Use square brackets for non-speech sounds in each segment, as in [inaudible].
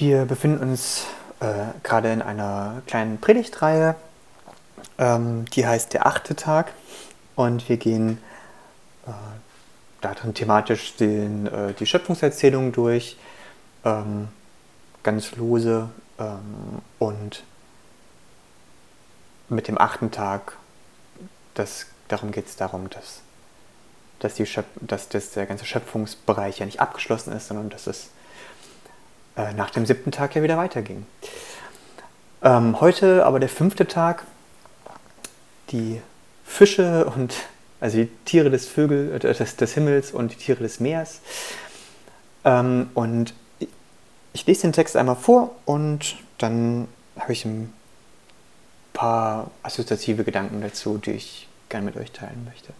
Wir befinden uns äh, gerade in einer kleinen Predigtreihe, ähm, die heißt der achte Tag. Und wir gehen äh, darin thematisch den, äh, die Schöpfungserzählung durch, ähm, ganz lose ähm, und mit dem achten Tag, das, darum geht es darum, dass, dass, die Schöp dass das, der ganze Schöpfungsbereich ja nicht abgeschlossen ist, sondern dass es äh, nach dem siebten Tag ja wieder weiterging. Ähm, heute aber der fünfte Tag, die Fische und also die Tiere des Vögel, äh, des, des Himmels und die Tiere des Meeres. Ähm, und ich lese den Text einmal vor und dann habe ich ein paar assoziative Gedanken dazu, die ich gerne mit euch teilen möchte.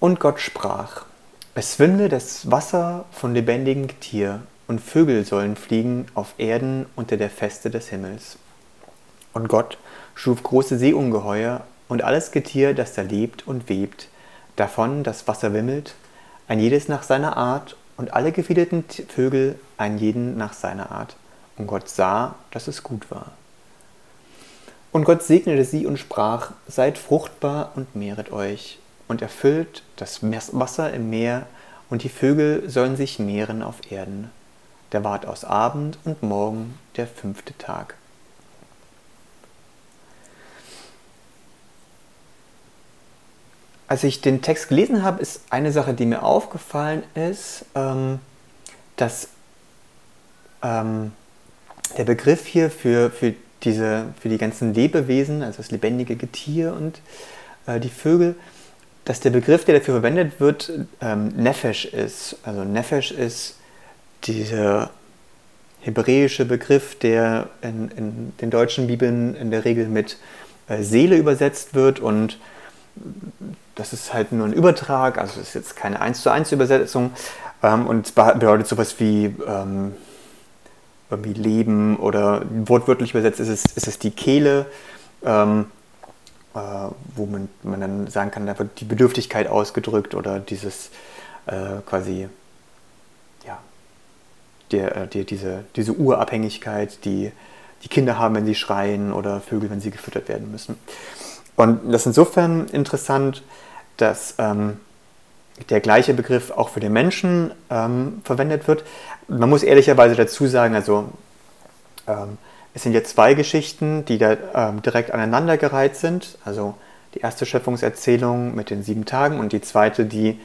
Und Gott sprach, es winde das Wasser von lebendigem Tier und Vögel sollen fliegen auf Erden unter der Feste des Himmels. Und Gott schuf große Seeungeheuer und alles Getier, das da lebt und webt, davon das Wasser wimmelt, ein jedes nach seiner Art und alle gefiederten Vögel ein jeden nach seiner Art. Und Gott sah, dass es gut war. Und Gott segnete sie und sprach, seid fruchtbar und mehret euch und erfüllt das Wasser im Meer und die Vögel sollen sich mehren auf Erden. Da ward aus Abend und Morgen der fünfte Tag. Als ich den Text gelesen habe, ist eine Sache, die mir aufgefallen ist, ähm, dass ähm, der Begriff hier für, für, diese, für die ganzen Lebewesen, also das lebendige Getier und äh, die Vögel, dass der Begriff, der dafür verwendet wird, ähm, Nefesh ist. Also Nefesh ist dieser hebräische Begriff, der in, in, den deutschen Bibeln in der Regel mit äh, Seele übersetzt wird und das ist halt nur ein Übertrag, also es ist jetzt keine 1 zu 1 Übersetzung ähm, und bedeutet sowas wie ähm, irgendwie Leben oder wortwörtlich übersetzt ist es, ist es die Kehle, ähm, äh, wo man, man dann sagen kann, wird die Bedürftigkeit ausgedrückt oder dieses äh, quasi der, äh, die, diese, diese Urabhängigkeit, die die Kinder haben, wenn sie schreien oder Vögel, wenn sie gefüttert werden müssen. Und das ist insofern interessant, dass ähm, der gleiche Begriff auch für den Menschen ähm, verwendet wird. Man muss ehrlicherweise dazu sagen, also ähm, es sind jetzt zwei Geschichten, die da ähm, direkt aneinandergereiht sind. Also die erste Schöpfungserzählung mit den sieben Tagen und die zweite, die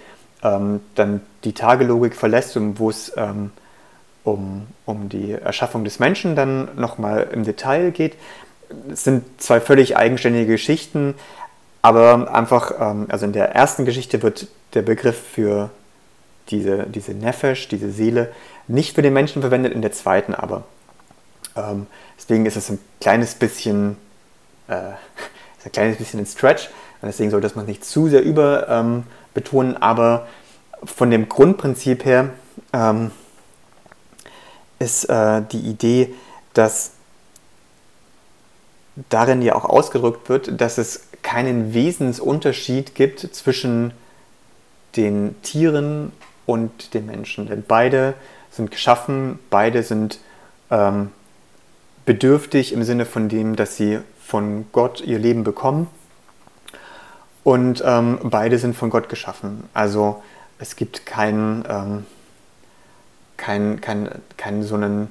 ähm, dann die Tagelogik verlässt und wo es ähm, um, um die Erschaffung des Menschen dann nochmal im Detail geht. Es sind zwei völlig eigenständige Geschichten, aber einfach, ähm, also in der ersten Geschichte wird der Begriff für diese, diese Nefesh, diese Seele, nicht für den Menschen verwendet, in der zweiten aber. Ähm, deswegen ist es ein kleines bisschen, äh, [laughs] ein kleines bisschen ein Stretch, und deswegen sollte man es nicht zu sehr überbetonen, ähm, aber von dem Grundprinzip her ähm, ist äh, die Idee, dass darin ja auch ausgedrückt wird, dass es keinen Wesensunterschied gibt zwischen den Tieren und den Menschen. Denn beide sind geschaffen, beide sind ähm, bedürftig im Sinne von dem, dass sie von Gott ihr Leben bekommen. Und ähm, beide sind von Gott geschaffen. Also es gibt keinen ähm, kein, kein, kein so einen,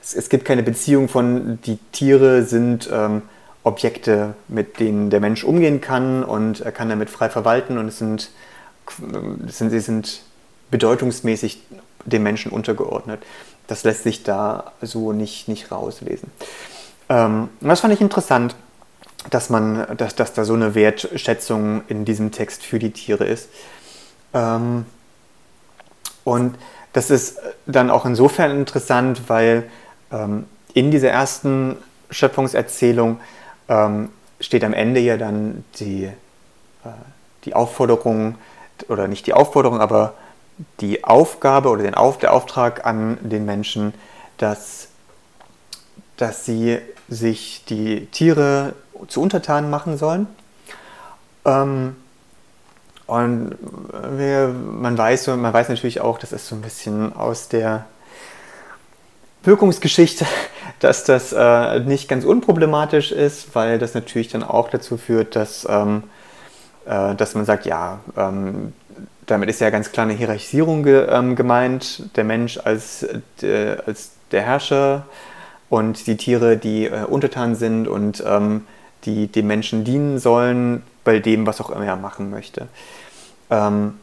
es, es, gibt keine Beziehung von, die Tiere sind ähm, Objekte, mit denen der Mensch umgehen kann und er kann damit frei verwalten und es sind, es sind sie sind bedeutungsmäßig dem Menschen untergeordnet. Das lässt sich da so nicht, nicht rauslesen. Ähm, das fand ich interessant, dass, man, dass, dass da so eine Wertschätzung in diesem Text für die Tiere ist. Ähm, und das ist dann auch insofern interessant, weil ähm, in dieser ersten Schöpfungserzählung ähm, steht am Ende ja dann die, äh, die Aufforderung, oder nicht die Aufforderung, aber die Aufgabe oder den Auf, der Auftrag an den Menschen, dass, dass sie sich die Tiere zu Untertanen machen sollen. Ähm, und wir, man, weiß, man weiß natürlich auch, das ist so ein bisschen aus der, Wirkungsgeschichte, [laughs] dass das äh, nicht ganz unproblematisch ist, weil das natürlich dann auch dazu führt, dass, ähm, äh, dass man sagt, ja, ähm, damit ist ja ganz klar eine Hierarchisierung ge, ähm, gemeint, der Mensch als, äh, als der Herrscher und die Tiere, die äh, untertan sind und ähm, die dem Menschen dienen sollen, bei dem, was auch immer er machen möchte. Ähm,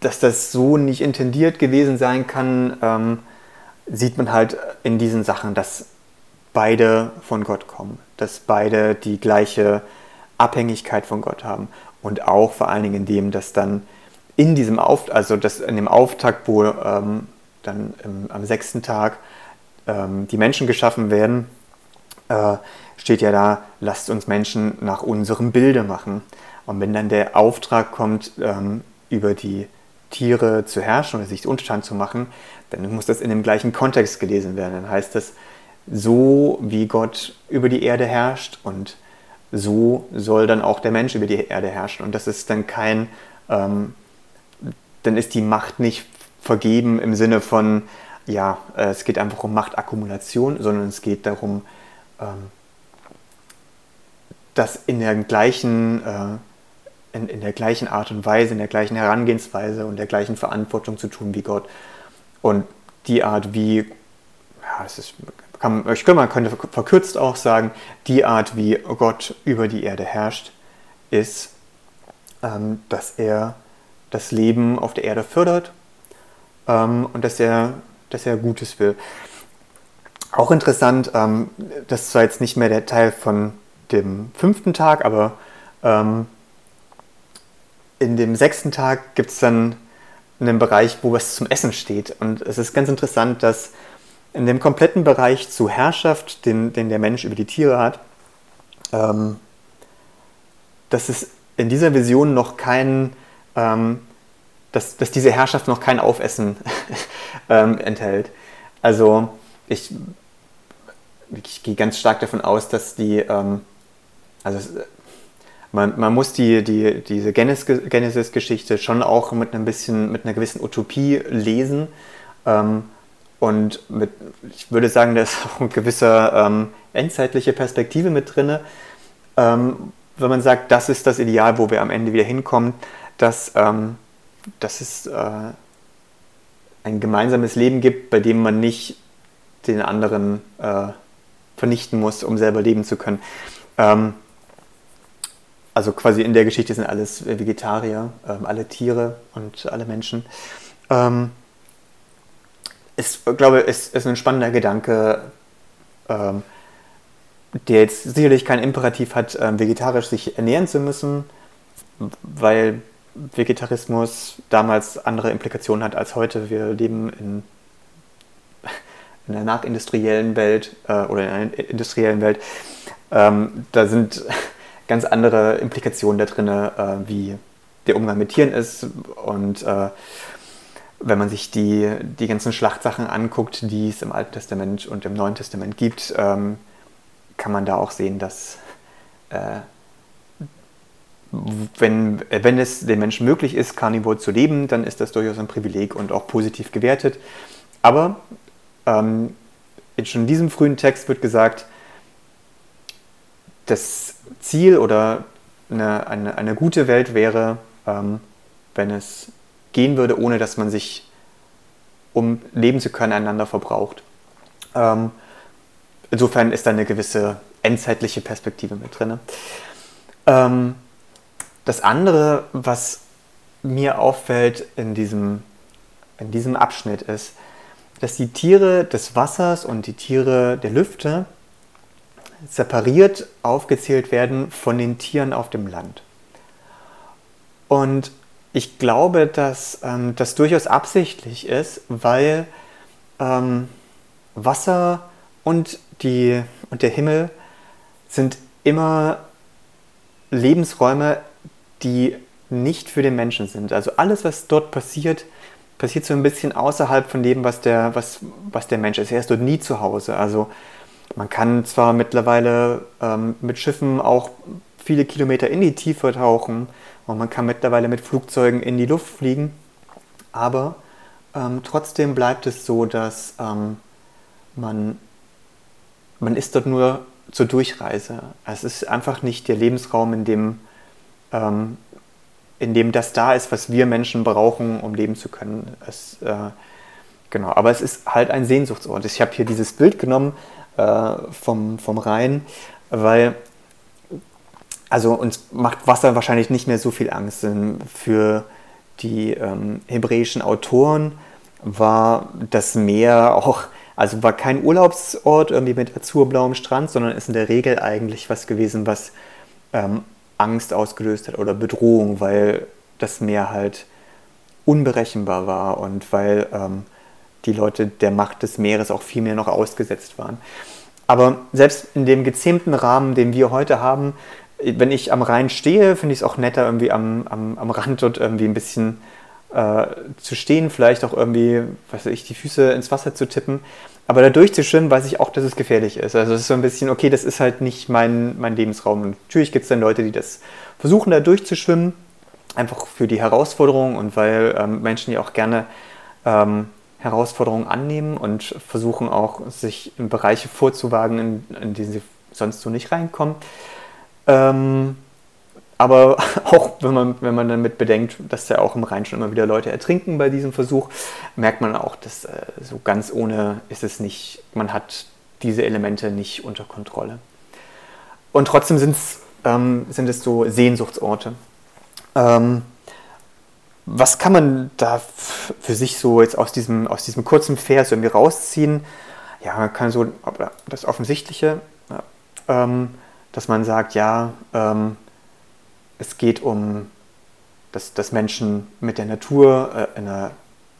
dass das so nicht intendiert gewesen sein kann, ähm, sieht man halt in diesen Sachen, dass beide von Gott kommen, dass beide die gleiche Abhängigkeit von Gott haben und auch vor allen Dingen in dem, dass dann in diesem Auftakt, also dass in dem Auftakt, wo ähm, dann im, am sechsten Tag ähm, die Menschen geschaffen werden, äh, steht ja da, lasst uns Menschen nach unserem Bilde machen. Und wenn dann der Auftrag kommt, ähm, über die Tiere zu herrschen oder sich untertan zu machen, dann muss das in dem gleichen Kontext gelesen werden. Dann heißt das, so wie Gott über die Erde herrscht und so soll dann auch der Mensch über die Erde herrschen. Und das ist dann kein, ähm, dann ist die Macht nicht vergeben im Sinne von, ja, äh, es geht einfach um Machtakkumulation, sondern es geht darum, ähm, das in der gleichen, äh, in, in der gleichen Art und Weise, in der gleichen Herangehensweise und der gleichen Verantwortung zu tun wie Gott. Und die Art, wie, ja, es ist, kann, ich könnte, man könnte verkürzt auch sagen, die Art, wie Gott über die Erde herrscht, ist, ähm, dass er das Leben auf der Erde fördert ähm, und dass er, dass er Gutes will. Auch interessant, ähm, das zwar jetzt nicht mehr der Teil von dem fünften Tag, aber ähm, in dem sechsten Tag gibt es dann einen Bereich, wo was zum Essen steht. Und es ist ganz interessant, dass in dem kompletten Bereich zu Herrschaft, den, den der Mensch über die Tiere hat, ähm, dass es in dieser Vision noch kein, ähm, dass, dass diese Herrschaft noch kein Aufessen [laughs] ähm, enthält. Also ich, ich gehe ganz stark davon aus, dass die ähm, also man, man muss die, die, diese Genesis-Geschichte schon auch mit, einem bisschen, mit einer gewissen Utopie lesen. Ähm, und mit, ich würde sagen, da ist [laughs] auch eine gewisse ähm, endzeitliche Perspektive mit drin. Ähm, wenn man sagt, das ist das Ideal, wo wir am Ende wieder hinkommen, dass, ähm, dass es äh, ein gemeinsames Leben gibt, bei dem man nicht den anderen äh, vernichten muss, um selber leben zu können. Also quasi in der Geschichte sind alles Vegetarier, ähm, alle Tiere und alle Menschen. Ähm, ich glaube, es ist ein spannender Gedanke, ähm, der jetzt sicherlich kein Imperativ hat, ähm, vegetarisch sich ernähren zu müssen, weil Vegetarismus damals andere Implikationen hat als heute. Wir leben in, [laughs] in einer nachindustriellen Welt äh, oder in einer industriellen Welt. Ähm, da sind ganz andere Implikationen da drin, äh, wie der Umgang mit Tieren ist. Und äh, wenn man sich die, die ganzen Schlachtsachen anguckt, die es im Alten Testament und im Neuen Testament gibt, ähm, kann man da auch sehen, dass äh, wenn, wenn es den Menschen möglich ist, Carnivore zu leben, dann ist das durchaus ein Privileg und auch positiv gewertet. Aber ähm, schon in diesem frühen Text wird gesagt, das Ziel oder eine, eine, eine gute Welt wäre, ähm, wenn es gehen würde, ohne dass man sich, um leben zu können, einander verbraucht. Ähm, insofern ist da eine gewisse endzeitliche Perspektive mit drin. Ähm, das andere, was mir auffällt in diesem, in diesem Abschnitt, ist, dass die Tiere des Wassers und die Tiere der Lüfte separiert aufgezählt werden von den Tieren auf dem Land. Und ich glaube, dass ähm, das durchaus absichtlich ist, weil ähm, Wasser und, die, und der Himmel sind immer Lebensräume, die nicht für den Menschen sind. Also alles, was dort passiert, passiert so ein bisschen außerhalb von dem, was der, was, was der Mensch ist. Er ist dort nie zu Hause. Also man kann zwar mittlerweile ähm, mit Schiffen auch viele Kilometer in die Tiefe tauchen und man kann mittlerweile mit Flugzeugen in die Luft fliegen, aber ähm, trotzdem bleibt es so, dass ähm, man, man ist dort nur zur Durchreise. Es ist einfach nicht der Lebensraum, in dem, ähm, in dem das da ist, was wir Menschen brauchen, um leben zu können. Es, äh, genau, aber es ist halt ein Sehnsuchtsort. Ich habe hier dieses Bild genommen äh, vom, vom Rhein, weil also uns macht Wasser wahrscheinlich nicht mehr so viel Angst. Für die ähm, hebräischen Autoren war das Meer auch, also war kein Urlaubsort irgendwie mit azurblauem Strand, sondern ist in der Regel eigentlich was gewesen, was ähm, Angst ausgelöst hat oder Bedrohung, weil das Meer halt unberechenbar war und weil ähm, die Leute der Macht des Meeres auch viel mehr noch ausgesetzt waren. Aber selbst in dem gezähmten Rahmen, den wir heute haben, wenn ich am Rhein stehe, finde ich es auch netter, irgendwie am, am, am Rand dort irgendwie ein bisschen äh, zu stehen, vielleicht auch irgendwie, weiß ich, die Füße ins Wasser zu tippen. Aber da durchzuschwimmen, weiß ich auch, dass es gefährlich ist. Also es ist so ein bisschen, okay, das ist halt nicht mein, mein Lebensraum. Und natürlich gibt es dann Leute, die das versuchen, da durchzuschwimmen, einfach für die Herausforderung und weil ähm, Menschen ja auch gerne ähm, Herausforderungen annehmen und versuchen auch, sich in Bereiche vorzuwagen, in, in die sie sonst so nicht reinkommen. Ähm, aber [laughs] auch wenn man, wenn man damit bedenkt, dass ja auch im Rhein schon immer wieder Leute ertrinken bei diesem Versuch, merkt man auch, dass äh, so ganz ohne ist es nicht, man hat diese Elemente nicht unter Kontrolle. Und trotzdem ähm, sind es so Sehnsuchtsorte. Ähm, was kann man da für sich so jetzt aus diesem, aus diesem kurzen Vers irgendwie rausziehen? Ja, man kann so das Offensichtliche. Ähm, dass man sagt, ja, ähm, es geht um, dass, dass Menschen mit der Natur äh, in, einer,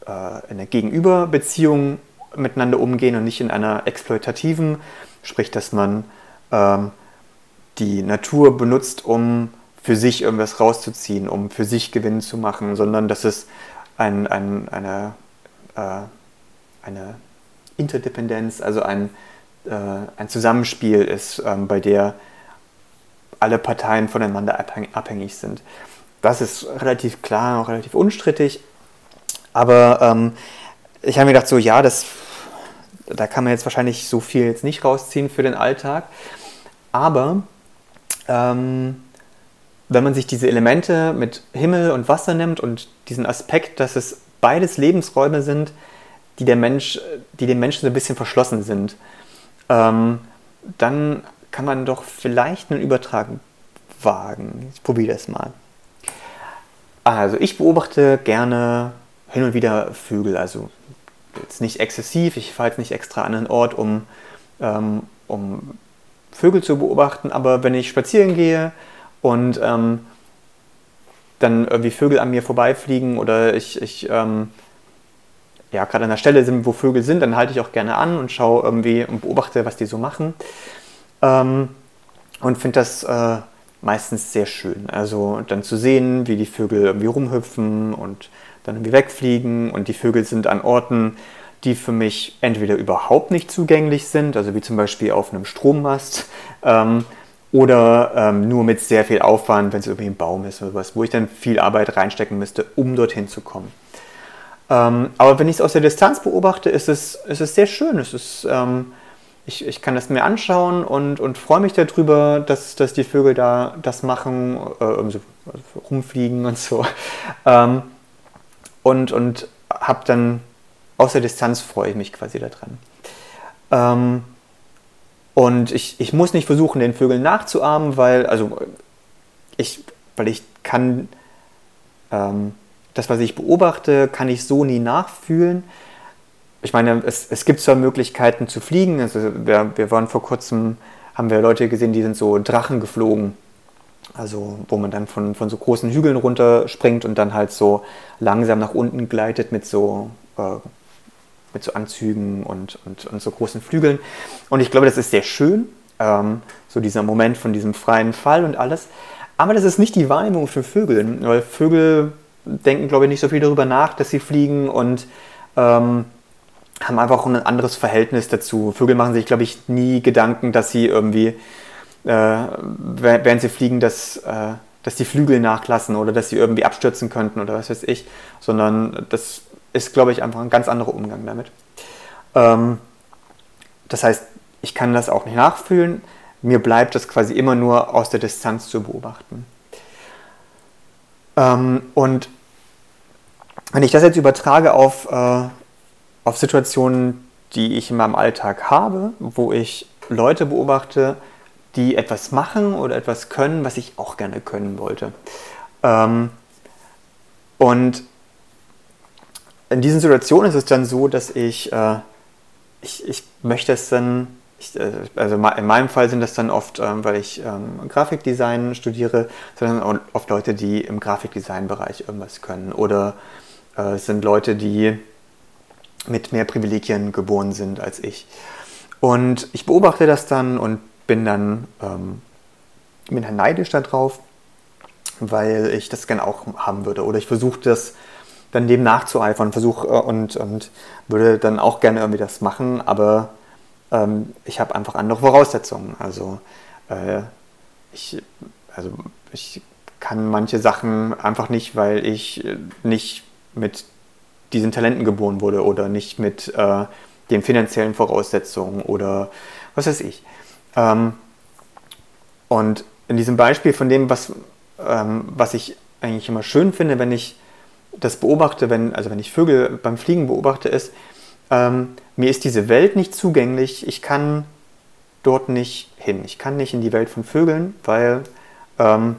äh, in einer Gegenüberbeziehung miteinander umgehen und nicht in einer exploitativen, sprich, dass man ähm, die Natur benutzt, um für sich irgendwas rauszuziehen, um für sich Gewinn zu machen, sondern dass es ein, ein, eine, äh, eine Interdependenz, also ein, äh, ein Zusammenspiel ist, ähm, bei der alle Parteien voneinander abhängig sind. Das ist relativ klar, auch relativ unstrittig. Aber ähm, ich habe mir gedacht, so ja, das, da kann man jetzt wahrscheinlich so viel jetzt nicht rausziehen für den Alltag. Aber ähm, wenn man sich diese Elemente mit Himmel und Wasser nimmt und diesen Aspekt, dass es beides Lebensräume sind, die, der Mensch, die dem Menschen so ein bisschen verschlossen sind, ähm, dann kann man doch vielleicht einen Übertrag wagen. Ich probiere das mal. Also ich beobachte gerne hin und wieder Vögel, also jetzt nicht exzessiv, ich fahre jetzt nicht extra an einen Ort, um, ähm, um Vögel zu beobachten, aber wenn ich spazieren gehe und ähm, dann irgendwie Vögel an mir vorbeifliegen oder ich, ich ähm, ja, gerade an der Stelle sind, wo Vögel sind, dann halte ich auch gerne an und schaue irgendwie und beobachte, was die so machen. Ähm, und finde das äh, meistens sehr schön. Also dann zu sehen, wie die Vögel irgendwie rumhüpfen und dann irgendwie wegfliegen und die Vögel sind an Orten, die für mich entweder überhaupt nicht zugänglich sind, also wie zum Beispiel auf einem Strommast, ähm, oder ähm, nur mit sehr viel Aufwand, wenn es irgendwie ein Baum ist oder was, wo ich dann viel Arbeit reinstecken müsste, um dorthin zu kommen. Ähm, aber wenn ich es aus der Distanz beobachte, ist es, ist es sehr schön. Es ist ähm, ich, ich kann das mir anschauen und, und freue mich darüber, dass, dass die Vögel da das machen, äh, also rumfliegen und so. [laughs] Ähm, und und habe dann aus der Distanz freue ich mich quasi daran. Und ich, ich muss nicht versuchen, den Vögeln nachzuahmen, weil, also ich, weil ich kann ähm, das, was ich beobachte, kann ich so nie nachfühlen. Ich meine, es, es gibt zwar Möglichkeiten zu fliegen, also wir, wir waren vor kurzem, haben wir Leute gesehen, die sind so Drachen geflogen, also wo man dann von, von so großen Hügeln runterspringt und dann halt so langsam nach unten gleitet mit so, äh, mit so Anzügen und, und, und so großen Flügeln. Und ich glaube, das ist sehr schön, ähm, so dieser Moment von diesem freien Fall und alles. Aber das ist nicht die Wahrnehmung für Vögel, weil Vögel denken, glaube ich, nicht so viel darüber nach, dass sie fliegen und ähm, haben einfach ein anderes Verhältnis dazu. Vögel machen sich, glaube ich, nie Gedanken, dass sie irgendwie, äh, während sie fliegen, dass, äh, dass die Flügel nachlassen oder dass sie irgendwie abstürzen könnten oder was weiß ich, sondern das ist, glaube ich, einfach ein ganz anderer Umgang damit. Ähm, das heißt, ich kann das auch nicht nachfühlen. Mir bleibt es quasi immer nur aus der Distanz zu beobachten. Ähm, und wenn ich das jetzt übertrage auf, äh, auf Situationen, die ich in meinem Alltag habe, wo ich Leute beobachte, die etwas machen oder etwas können, was ich auch gerne können wollte. Ähm, und in diesen Situationen ist es dann so, dass ich, äh, ich, ich möchte es dann, ich, äh, also in meinem Fall sind das dann oft, ähm, weil ich ähm, Grafikdesign studiere, sondern oft Leute, die im Grafikdesign-Bereich irgendwas können. Oder äh, es sind Leute, die mit mehr Privilegien geboren sind als ich. Und ich beobachte das dann und bin dann, ähm, bin dann neidisch darauf, weil ich das gerne auch haben würde. Oder ich versuche das dann dem nachzueifern versuche äh, und, und würde dann auch gerne irgendwie das machen, aber ähm, ich habe einfach andere Voraussetzungen. Also, äh, ich, also ich kann manche Sachen einfach nicht, weil ich nicht mit diesen Talenten geboren wurde oder nicht mit äh, den finanziellen Voraussetzungen oder was weiß ich. Ähm, und in diesem Beispiel von dem, was, ähm, was ich eigentlich immer schön finde, wenn ich das beobachte, wenn, also wenn ich Vögel beim Fliegen beobachte, ist, ähm, mir ist diese Welt nicht zugänglich, ich kann dort nicht hin. Ich kann nicht in die Welt von Vögeln, weil ähm,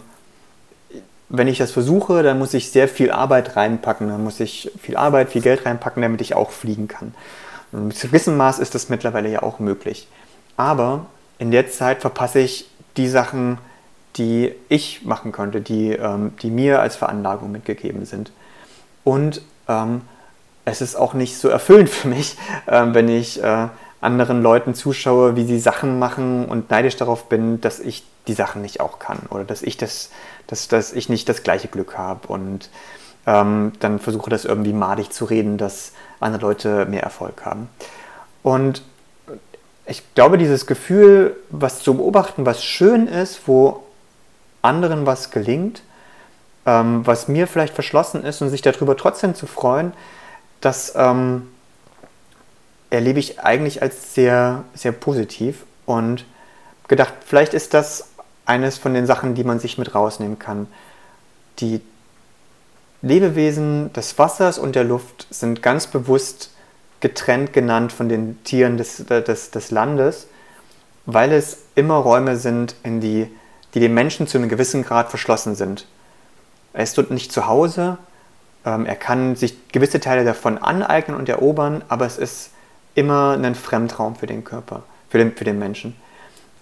wenn ich das versuche, dann muss ich sehr viel Arbeit reinpacken, dann muss ich viel Arbeit, viel Geld reinpacken, damit ich auch fliegen kann. Und mit gewissem Maß ist das mittlerweile ja auch möglich. Aber in der Zeit verpasse ich die Sachen, die ich machen könnte, die, ähm, die mir als Veranlagung mitgegeben sind. Und ähm, es ist auch nicht so erfüllend [laughs] für mich, äh, wenn ich äh, anderen Leuten zuschaue, wie sie Sachen machen und neidisch darauf bin, dass ich die Sachen nicht auch kann oder dass ich, das, dass, dass ich nicht das gleiche Glück habe und ähm, dann versuche das irgendwie madig zu reden, dass andere Leute mehr Erfolg haben. Und ich glaube, dieses Gefühl, was zu beobachten, was schön ist, wo anderen was gelingt, ähm, was mir vielleicht verschlossen ist und sich darüber trotzdem zu freuen, das ähm, erlebe ich eigentlich als sehr, sehr positiv und gedacht, vielleicht ist das eines von den Sachen, die man sich mit rausnehmen kann. Die Lebewesen des Wassers und der Luft sind ganz bewusst getrennt genannt von den Tieren des, des, des Landes, weil es immer Räume sind, in die, die dem Menschen zu einem gewissen Grad verschlossen sind. Er ist dort nicht zu Hause, ähm, er kann sich gewisse Teile davon aneignen und erobern, aber es ist immer ein Fremdraum für den Körper, für den, für den Menschen.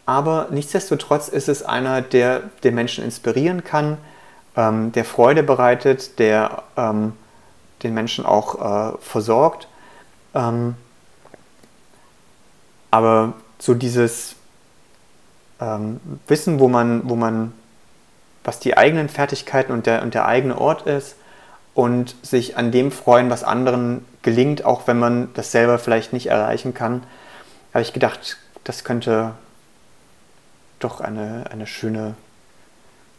Aber nichtsdestotrotz ist es einer, der den Menschen inspirieren kann, ähm, der Freude bereitet, der ähm, den Menschen auch äh, versorgt. Ähm, aber so dieses ähm, Wissen, wo man, wo man was die eigenen Fertigkeiten und der, und der eigene Ort ist und sich an dem freuen, was anderen gelingt, auch wenn man das selber vielleicht nicht erreichen kann, habe ich gedacht, das könnte doch eine, eine schöne,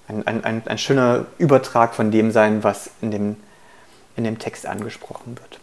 ein, ein, ein, ein schöner Übertrag von dem sein, was in dem, in dem Text angesprochen wird.